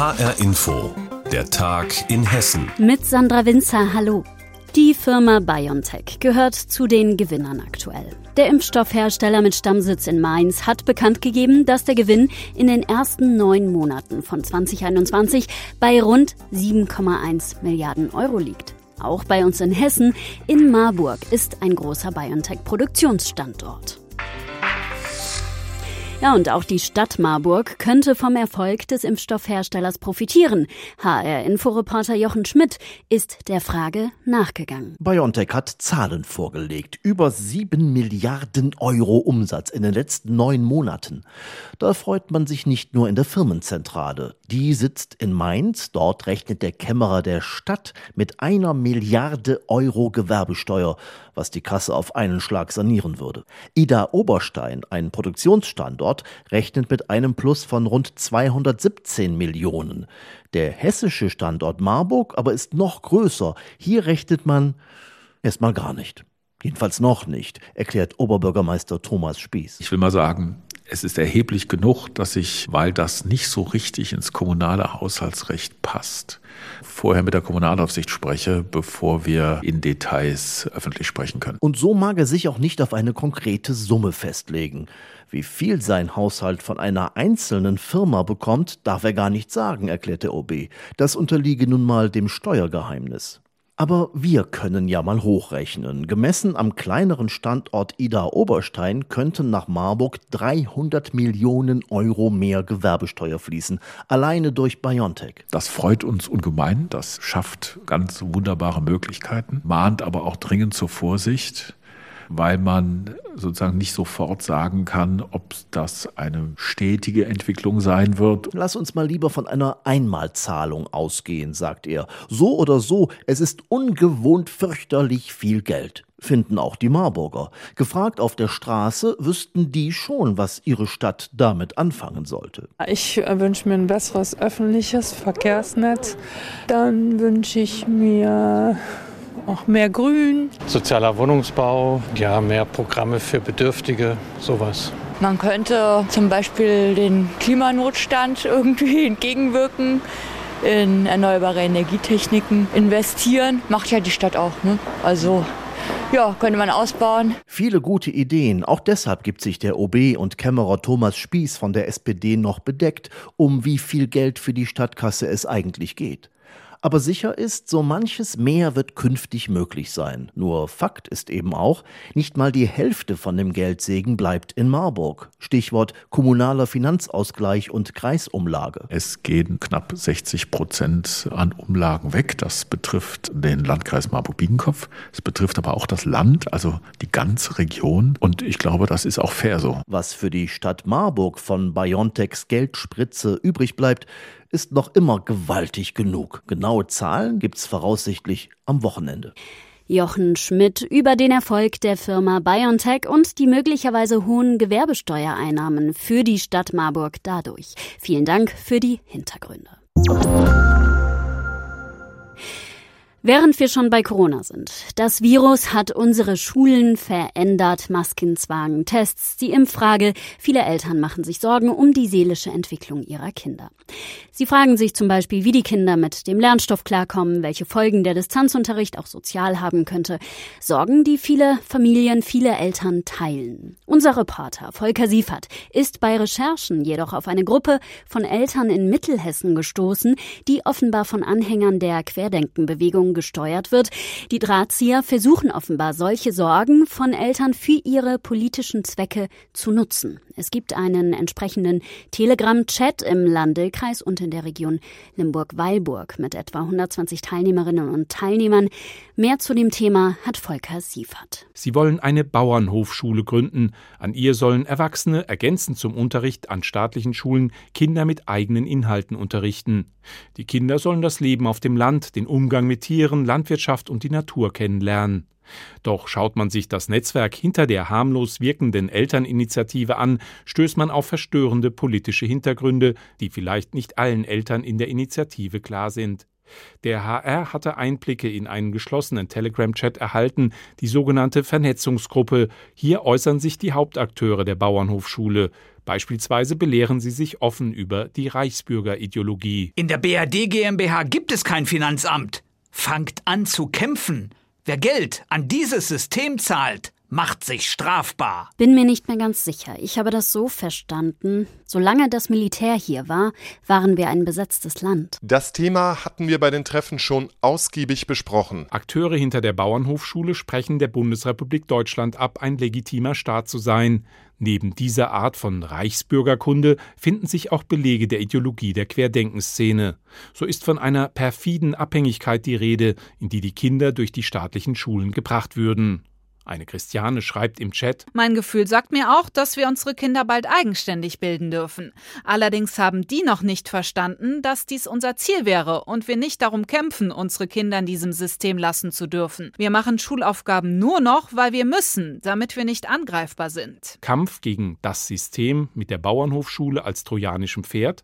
HR Info, der Tag in Hessen. Mit Sandra Winzer, hallo. Die Firma BioNTech gehört zu den Gewinnern aktuell. Der Impfstoffhersteller mit Stammsitz in Mainz hat bekannt gegeben, dass der Gewinn in den ersten neun Monaten von 2021 bei rund 7,1 Milliarden Euro liegt. Auch bei uns in Hessen, in Marburg, ist ein großer BioNTech-Produktionsstandort. Ja, und auch die Stadt Marburg könnte vom Erfolg des Impfstoffherstellers profitieren. HR-Inforeporter Jochen Schmidt ist der Frage nachgegangen. BioNTech hat Zahlen vorgelegt. Über sieben Milliarden Euro Umsatz in den letzten neun Monaten. Da freut man sich nicht nur in der Firmenzentrale. Die sitzt in Mainz. Dort rechnet der Kämmerer der Stadt mit einer Milliarde Euro Gewerbesteuer, was die Kasse auf einen Schlag sanieren würde. Ida Oberstein, ein Produktionsstandort, Standort rechnet mit einem Plus von rund 217 Millionen. Der hessische Standort Marburg aber ist noch größer. Hier rechnet man erstmal gar nicht. Jedenfalls noch nicht, erklärt Oberbürgermeister Thomas Spieß. Ich will mal sagen, es ist erheblich genug, dass ich, weil das nicht so richtig ins kommunale Haushaltsrecht passt, vorher mit der Kommunalaufsicht spreche, bevor wir in Details öffentlich sprechen können. Und so mag er sich auch nicht auf eine konkrete Summe festlegen. Wie viel sein Haushalt von einer einzelnen Firma bekommt, darf er gar nicht sagen, erklärt der OB. Das unterliege nun mal dem Steuergeheimnis. Aber wir können ja mal hochrechnen. Gemessen am kleineren Standort Ida Oberstein könnten nach Marburg 300 Millionen Euro mehr Gewerbesteuer fließen, alleine durch Biontech. Das freut uns ungemein, das schafft ganz wunderbare Möglichkeiten, mahnt aber auch dringend zur Vorsicht weil man sozusagen nicht sofort sagen kann, ob das eine stetige Entwicklung sein wird. Lass uns mal lieber von einer Einmalzahlung ausgehen, sagt er. So oder so, es ist ungewohnt fürchterlich viel Geld finden auch die Marburger. Gefragt auf der Straße, wüssten die schon, was ihre Stadt damit anfangen sollte. Ich wünsche mir ein besseres öffentliches Verkehrsnetz. Dann wünsche ich mir auch mehr Grün. Sozialer Wohnungsbau, ja, mehr Programme für Bedürftige, sowas. Man könnte zum Beispiel den Klimanotstand irgendwie entgegenwirken in erneuerbare Energietechniken investieren. Macht ja die Stadt auch. Ne? Also ja, könnte man ausbauen. Viele gute Ideen. Auch deshalb gibt sich der OB und Kämmerer Thomas Spieß von der SPD noch bedeckt, um wie viel Geld für die Stadtkasse es eigentlich geht. Aber sicher ist, so manches mehr wird künftig möglich sein. Nur Fakt ist eben auch, nicht mal die Hälfte von dem Geldsegen bleibt in Marburg. Stichwort kommunaler Finanzausgleich und Kreisumlage. Es gehen knapp 60 Prozent an Umlagen weg. Das betrifft den Landkreis Marburg-Biedenkopf. Es betrifft aber auch das Land, also die ganze Region. Und ich glaube, das ist auch fair so. Was für die Stadt Marburg von Biontechs Geldspritze übrig bleibt, ist noch immer gewaltig genug. Genaue Zahlen gibt's voraussichtlich am Wochenende. Jochen Schmidt über den Erfolg der Firma BioNTech und die möglicherweise hohen Gewerbesteuereinnahmen für die Stadt Marburg dadurch. Vielen Dank für die Hintergründe. Während wir schon bei Corona sind. Das Virus hat unsere Schulen verändert. Maskenzwang, Tests, die Impffrage. Viele Eltern machen sich Sorgen um die seelische Entwicklung ihrer Kinder. Sie fragen sich zum Beispiel, wie die Kinder mit dem Lernstoff klarkommen, welche Folgen der Distanzunterricht auch sozial haben könnte. Sorgen, die viele Familien, viele Eltern teilen. Unser Reporter Volker Siefert ist bei Recherchen jedoch auf eine Gruppe von Eltern in Mittelhessen gestoßen, die offenbar von Anhängern der Querdenkenbewegung gesteuert wird. Die Drahtzieher versuchen offenbar solche Sorgen von Eltern für ihre politischen Zwecke zu nutzen. Es gibt einen entsprechenden Telegram-Chat im Landkreis und in der Region Limburg-Weilburg mit etwa 120 Teilnehmerinnen und Teilnehmern. Mehr zu dem Thema hat Volker Siefert. Sie wollen eine Bauernhofschule gründen. An ihr sollen Erwachsene ergänzend zum Unterricht an staatlichen Schulen Kinder mit eigenen Inhalten unterrichten. Die Kinder sollen das Leben auf dem Land, den Umgang mit Tieren, Landwirtschaft und die Natur kennenlernen. Doch schaut man sich das Netzwerk hinter der harmlos wirkenden Elterninitiative an, stößt man auf verstörende politische Hintergründe, die vielleicht nicht allen Eltern in der Initiative klar sind. Der HR hatte Einblicke in einen geschlossenen Telegram-Chat erhalten, die sogenannte Vernetzungsgruppe. Hier äußern sich die Hauptakteure der Bauernhofschule. Beispielsweise belehren sie sich offen über die Reichsbürgerideologie. In der BRD GmbH gibt es kein Finanzamt. Fangt an zu kämpfen. Wer Geld an dieses System zahlt, macht sich strafbar. Bin mir nicht mehr ganz sicher. Ich habe das so verstanden. Solange das Militär hier war, waren wir ein besetztes Land. Das Thema hatten wir bei den Treffen schon ausgiebig besprochen. Akteure hinter der Bauernhofschule sprechen der Bundesrepublik Deutschland ab, ein legitimer Staat zu sein. Neben dieser Art von Reichsbürgerkunde finden sich auch Belege der Ideologie der Querdenkenszene. So ist von einer perfiden Abhängigkeit die Rede, in die die Kinder durch die staatlichen Schulen gebracht würden. Eine Christiane schreibt im Chat Mein Gefühl sagt mir auch, dass wir unsere Kinder bald eigenständig bilden dürfen. Allerdings haben die noch nicht verstanden, dass dies unser Ziel wäre und wir nicht darum kämpfen, unsere Kinder in diesem System lassen zu dürfen. Wir machen Schulaufgaben nur noch, weil wir müssen, damit wir nicht angreifbar sind. Kampf gegen das System mit der Bauernhofschule als trojanischem Pferd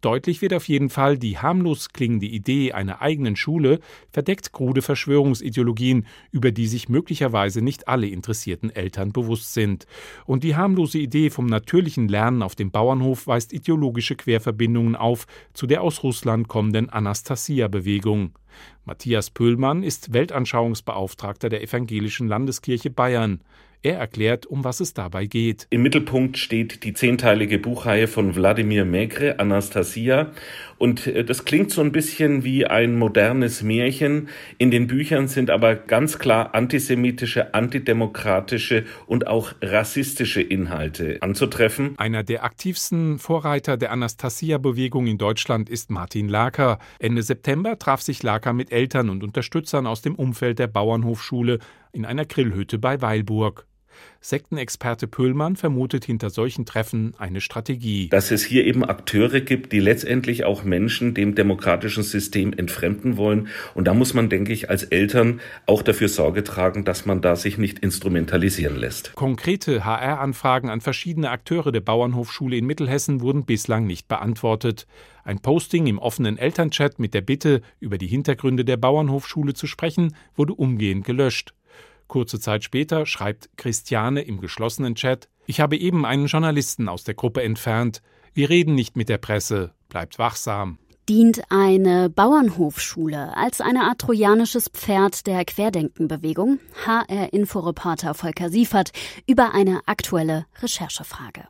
Deutlich wird auf jeden Fall, die harmlos klingende Idee einer eigenen Schule verdeckt krude Verschwörungsideologien, über die sich möglicherweise nicht alle interessierten Eltern bewusst sind. Und die harmlose Idee vom natürlichen Lernen auf dem Bauernhof weist ideologische Querverbindungen auf zu der aus Russland kommenden Anastasia-Bewegung. Matthias Pöhlmann ist Weltanschauungsbeauftragter der Evangelischen Landeskirche Bayern. Er erklärt, um was es dabei geht. Im Mittelpunkt steht die zehnteilige Buchreihe von Wladimir Megre, Anastasia. Und äh, das klingt so ein bisschen wie ein modernes Märchen. In den Büchern sind aber ganz klar antisemitische, antidemokratische und auch rassistische Inhalte anzutreffen. Einer der aktivsten Vorreiter der Anastasia-Bewegung in Deutschland ist Martin Laker. Ende September traf sich Laker mit Eltern und Unterstützern aus dem Umfeld der Bauernhofschule in einer Grillhütte bei Weilburg. Sektenexperte Pöhlmann vermutet hinter solchen Treffen eine Strategie. Dass es hier eben Akteure gibt, die letztendlich auch Menschen dem demokratischen System entfremden wollen. Und da muss man, denke ich, als Eltern auch dafür Sorge tragen, dass man da sich nicht instrumentalisieren lässt. Konkrete HR-Anfragen an verschiedene Akteure der Bauernhofschule in Mittelhessen wurden bislang nicht beantwortet. Ein Posting im offenen Elternchat mit der Bitte, über die Hintergründe der Bauernhofschule zu sprechen, wurde umgehend gelöscht. Kurze Zeit später schreibt Christiane im geschlossenen Chat, ich habe eben einen Journalisten aus der Gruppe entfernt. Wir reden nicht mit der Presse. Bleibt wachsam. Dient eine Bauernhofschule als eine Art trojanisches Pferd der Querdenkenbewegung? HR-Inforeporter Volker Siefert über eine aktuelle Recherchefrage.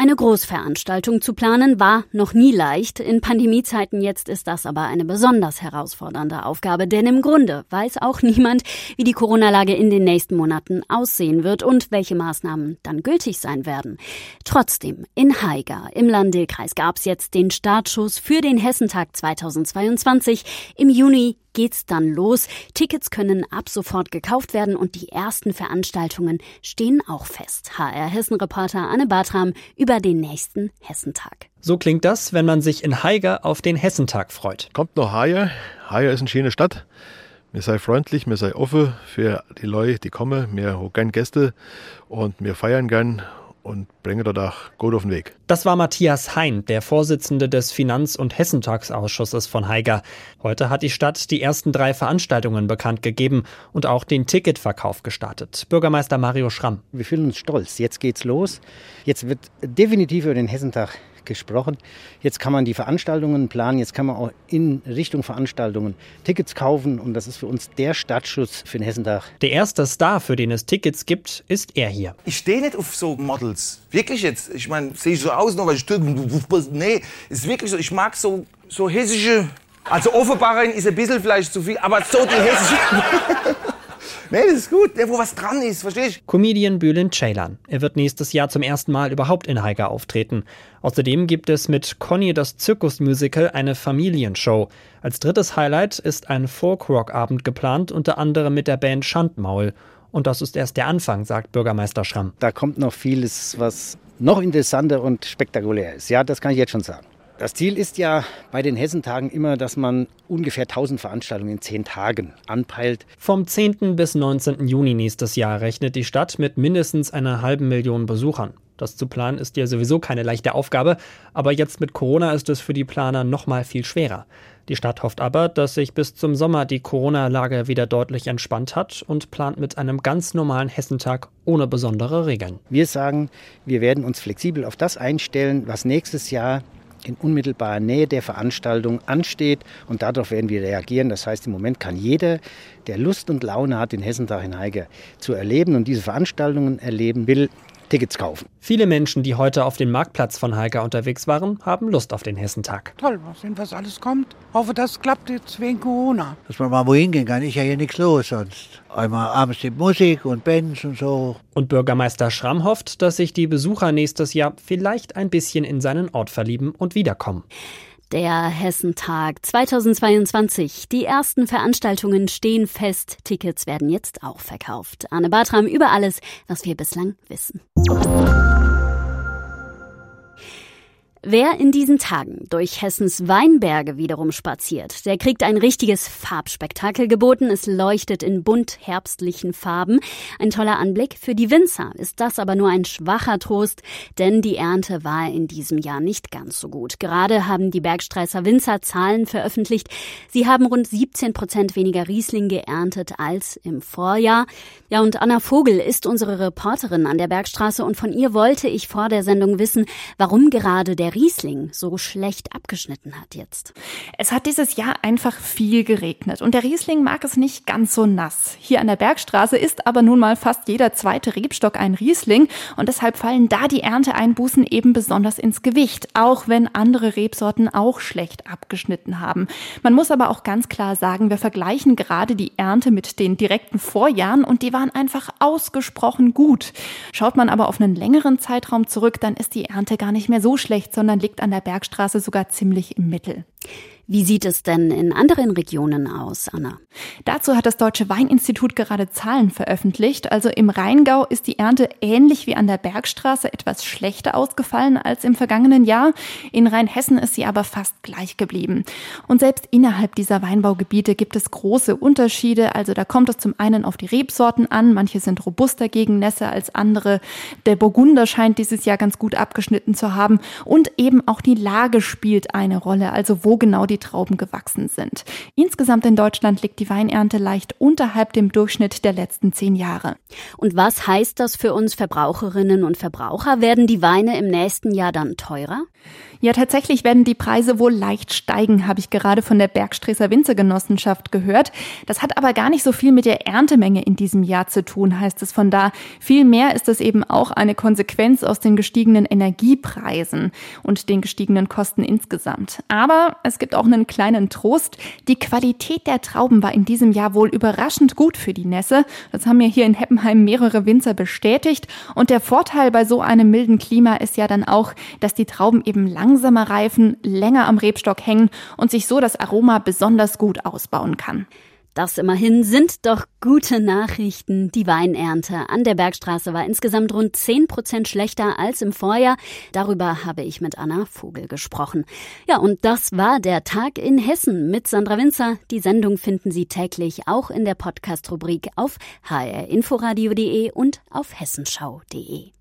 Eine Großveranstaltung zu planen war noch nie leicht. In Pandemiezeiten jetzt ist das aber eine besonders herausfordernde Aufgabe, denn im Grunde weiß auch niemand, wie die Corona-Lage in den nächsten Monaten aussehen wird und welche Maßnahmen dann gültig sein werden. Trotzdem, in Haiger im Landil-Kreis gab es jetzt den Startschuss für den Hessentag 2022. Im Juni geht's dann los. Tickets können ab sofort gekauft werden und die ersten Veranstaltungen stehen auch fest. HR Hessen-Reporter Anne Bartram über den nächsten Hessentag. So klingt das, wenn man sich in Haiger auf den Hessentag freut. Kommt noch Haiger. Haiger ist eine schöne Stadt. Wir sei freundlich, wir sei offen für die Leute, die kommen. Wir haben gerne Gäste und wir feiern gern und bringe dort auch gut auf den Weg. Das war Matthias Hein, der Vorsitzende des Finanz- und Hessentagsausschusses von Haiger. Heute hat die Stadt die ersten drei Veranstaltungen bekannt gegeben und auch den Ticketverkauf gestartet. Bürgermeister Mario Schramm. Wir fühlen uns stolz. Jetzt geht's los. Jetzt wird definitiv über den Hessentag gesprochen. Jetzt kann man die Veranstaltungen planen, jetzt kann man auch in Richtung Veranstaltungen Tickets kaufen und das ist für uns der Startschuss für den Hessentag. Der erste Star, für den es Tickets gibt, ist er hier. Ich stehe nicht auf so Models. Wirklich jetzt. Ich meine, sehe ich so aus, nur weil ich Nee, ist wirklich so. Ich mag so, so hessische. Also Offenbacherin ist ein bisschen vielleicht zu viel, aber so die hessische. Nee, das ist gut, der, wo was dran ist, verstehst ich? Comedian Bülent Ceylan. Er wird nächstes Jahr zum ersten Mal überhaupt in Haiger auftreten. Außerdem gibt es mit Conny das Zirkusmusical eine Familienshow. Als drittes Highlight ist ein Folkrock-Abend geplant, unter anderem mit der Band Schandmaul. Und das ist erst der Anfang, sagt Bürgermeister Schramm. Da kommt noch vieles, was noch interessanter und spektakulär ist. Ja, das kann ich jetzt schon sagen. Das Ziel ist ja bei den Hessentagen immer, dass man ungefähr 1000 Veranstaltungen in zehn Tagen anpeilt. Vom 10. bis 19. Juni nächstes Jahr rechnet die Stadt mit mindestens einer halben Million Besuchern. Das zu planen ist ja sowieso keine leichte Aufgabe, aber jetzt mit Corona ist es für die Planer noch mal viel schwerer. Die Stadt hofft aber, dass sich bis zum Sommer die Corona-Lage wieder deutlich entspannt hat und plant mit einem ganz normalen Hessentag ohne besondere Regeln. Wir sagen, wir werden uns flexibel auf das einstellen, was nächstes Jahr in unmittelbarer Nähe der Veranstaltung ansteht und darauf werden wir reagieren. Das heißt, im Moment kann jeder, der Lust und Laune hat, den Hessentag in Heige zu erleben und diese Veranstaltungen erleben will, Tickets kaufen. Viele Menschen, die heute auf dem Marktplatz von Heika unterwegs waren, haben Lust auf den Hessentag. Toll, mal sehen, was alles kommt. Hoffe, das klappt jetzt wegen Corona. Dass man mal wohin gehen kann, ist ja hier nichts los sonst. Einmal abends die Musik und Bands und so. Und Bürgermeister Schramm hofft, dass sich die Besucher nächstes Jahr vielleicht ein bisschen in seinen Ort verlieben und wiederkommen. Der Hessentag 2022. Die ersten Veranstaltungen stehen fest. Tickets werden jetzt auch verkauft. Anne Bartram über alles, was wir bislang wissen. Wer in diesen Tagen durch Hessens Weinberge wiederum spaziert, der kriegt ein richtiges Farbspektakel geboten. Es leuchtet in bunt herbstlichen Farben. Ein toller Anblick. Für die Winzer ist das aber nur ein schwacher Trost, denn die Ernte war in diesem Jahr nicht ganz so gut. Gerade haben die Bergstreißer Winzer Zahlen veröffentlicht. Sie haben rund 17 Prozent weniger Riesling geerntet als im Vorjahr. Ja, und Anna Vogel ist unsere Reporterin an der Bergstraße und von ihr wollte ich vor der Sendung wissen, warum gerade der Riesling so schlecht abgeschnitten hat jetzt. Es hat dieses Jahr einfach viel geregnet und der Riesling mag es nicht ganz so nass. Hier an der Bergstraße ist aber nun mal fast jeder zweite Rebstock ein Riesling und deshalb fallen da die Ernteeinbußen eben besonders ins Gewicht, auch wenn andere Rebsorten auch schlecht abgeschnitten haben. Man muss aber auch ganz klar sagen, wir vergleichen gerade die Ernte mit den direkten Vorjahren und die waren einfach ausgesprochen gut. Schaut man aber auf einen längeren Zeitraum zurück, dann ist die Ernte gar nicht mehr so schlecht, sondern liegt an der Bergstraße sogar ziemlich im Mittel. Wie sieht es denn in anderen Regionen aus, Anna? Dazu hat das Deutsche Weininstitut gerade Zahlen veröffentlicht. Also im Rheingau ist die Ernte ähnlich wie an der Bergstraße etwas schlechter ausgefallen als im vergangenen Jahr. In Rheinhessen ist sie aber fast gleich geblieben. Und selbst innerhalb dieser Weinbaugebiete gibt es große Unterschiede. Also da kommt es zum einen auf die Rebsorten an. Manche sind robuster gegen Nässe als andere. Der Burgunder scheint dieses Jahr ganz gut abgeschnitten zu haben. Und eben auch die Lage spielt eine Rolle. Also wo genau die Trauben gewachsen sind. Insgesamt in Deutschland liegt die Weinernte leicht unterhalb dem Durchschnitt der letzten zehn Jahre. Und was heißt das für uns Verbraucherinnen und Verbraucher? Werden die Weine im nächsten Jahr dann teurer? Ja, tatsächlich werden die Preise wohl leicht steigen, habe ich gerade von der Bergstreßer Winzergenossenschaft gehört. Das hat aber gar nicht so viel mit der Erntemenge in diesem Jahr zu tun, heißt es von da. Vielmehr ist es eben auch eine Konsequenz aus den gestiegenen Energiepreisen und den gestiegenen Kosten insgesamt. Aber es gibt auch einen kleinen Trost. Die Qualität der Trauben war in diesem Jahr wohl überraschend gut für die Nässe. Das haben mir hier in Heppenheim mehrere Winzer bestätigt. Und der Vorteil bei so einem milden Klima ist ja dann auch, dass die Trauben eben langsamer reifen, länger am Rebstock hängen und sich so das Aroma besonders gut ausbauen kann. Das immerhin sind doch gute Nachrichten. Die Weinernte an der Bergstraße war insgesamt rund 10 Prozent schlechter als im Vorjahr. Darüber habe ich mit Anna Vogel gesprochen. Ja, und das war der Tag in Hessen mit Sandra Winzer. Die Sendung finden Sie täglich auch in der Podcast-Rubrik auf hrinforadio.de und auf hessenschau.de.